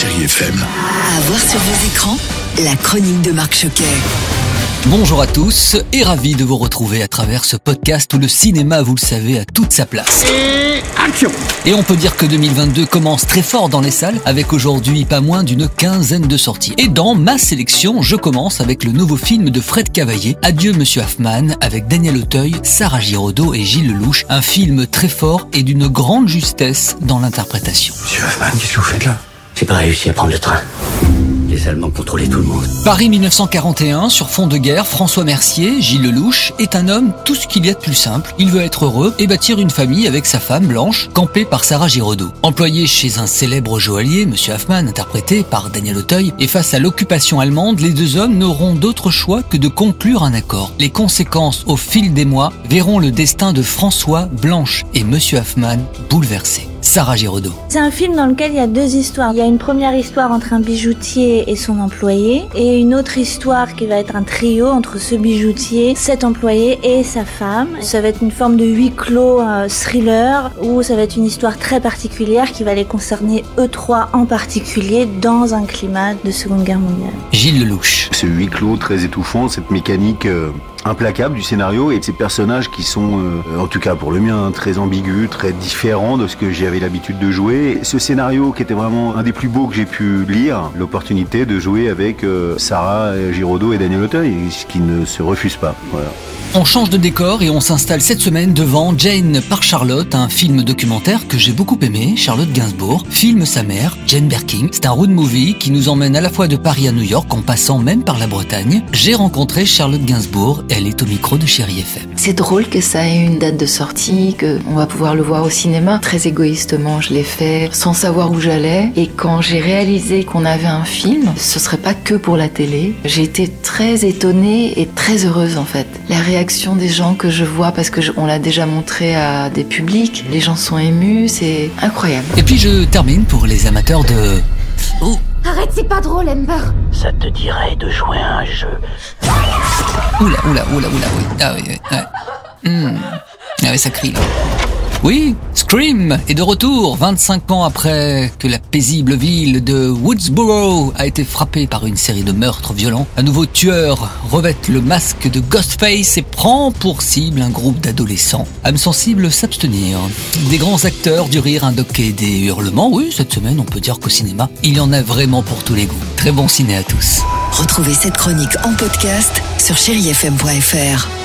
Chérie FM. À voir sur vos écrans, la chronique de Marc Choquet. Bonjour à tous et ravi de vous retrouver à travers ce podcast où le cinéma, vous le savez, a toute sa place. Et action Et on peut dire que 2022 commence très fort dans les salles avec aujourd'hui pas moins d'une quinzaine de sorties. Et dans ma sélection, je commence avec le nouveau film de Fred Cavaillé, Adieu Monsieur Hoffman, avec Daniel Auteuil, Sarah Giraudot et Gilles Lelouch. Un film très fort et d'une grande justesse dans l'interprétation. Monsieur Hoffman, qu'est-ce que vous faites là? J'ai pas réussi à prendre le train. Les Allemands contrôlaient tout le monde. Paris 1941, sur fond de guerre, François Mercier, Gilles Lelouch, est un homme tout ce qu'il y a de plus simple. Il veut être heureux et bâtir une famille avec sa femme Blanche, campée par Sarah Giraudot. Employé chez un célèbre joaillier, Monsieur Hoffman, interprété par Daniel Auteuil, et face à l'occupation allemande, les deux hommes n'auront d'autre choix que de conclure un accord. Les conséquences, au fil des mois, verront le destin de François, Blanche et Monsieur Hoffman bouleversé. Sarah Giraudot. C'est un film dans lequel il y a deux histoires. Il y a une première histoire entre un bijoutier et son employé et une autre histoire qui va être un trio entre ce bijoutier, cet employé et sa femme. Ça va être une forme de huis clos euh, thriller où ça va être une histoire très particulière qui va les concerner eux trois en particulier dans un climat de Seconde Guerre mondiale. Gilles Lelouch. Ce huis clos très étouffant, cette mécanique euh, implacable du scénario et de ces personnages qui sont, euh, en tout cas pour le mien, très ambigus, très différents de ce que j'avais l'habitude de jouer. Ce scénario qui était vraiment un des plus beaux que j'ai pu lire, l'opportunité de jouer avec euh, Sarah Giraudot et Daniel Auteuil, ce qui ne se refuse pas. On change de décor et on s'installe cette semaine devant Jane par Charlotte, un film documentaire que j'ai beaucoup aimé, Charlotte Gainsbourg, filme sa mère, Jane Birkin. C'est un road movie qui nous emmène à la fois de Paris à New York en passant même par la Bretagne. J'ai rencontré Charlotte Gainsbourg, elle est au micro de Chéri FM. C'est drôle que ça ait une date de sortie, que on va pouvoir le voir au cinéma. Très égoïstement, je l'ai fait sans savoir où j'allais. Et quand j'ai réalisé qu'on avait un film, ce serait pas que pour la télé. J'ai été très étonnée et très heureuse en fait. La réaction des gens que je vois, parce que je- on l'a déjà montré à des publics, les gens sont émus, c'est incroyable. Et puis je termine pour les amateurs de... Oh, Arrête, c'est pas drôle, Amber. Ça te dirait de jouer à un jeu. Oula, oula, oula, oula, oui. Ah oui, oui, ouais. Hmm. Ah oui, ça crie. Oui, Scream est de retour 25 ans après que la paisible ville de Woodsboro a été frappée par une série de meurtres violents. Un nouveau tueur revêt le masque de Ghostface et prend pour cible un groupe d'adolescents. âmes sensibles s'abstenir. Des grands acteurs, du rire indoqué, des hurlements. Oui, cette semaine, on peut dire qu'au cinéma, il y en a vraiment pour tous les goûts. Très bon ciné à tous. Retrouvez cette chronique en podcast sur chérifm.fr.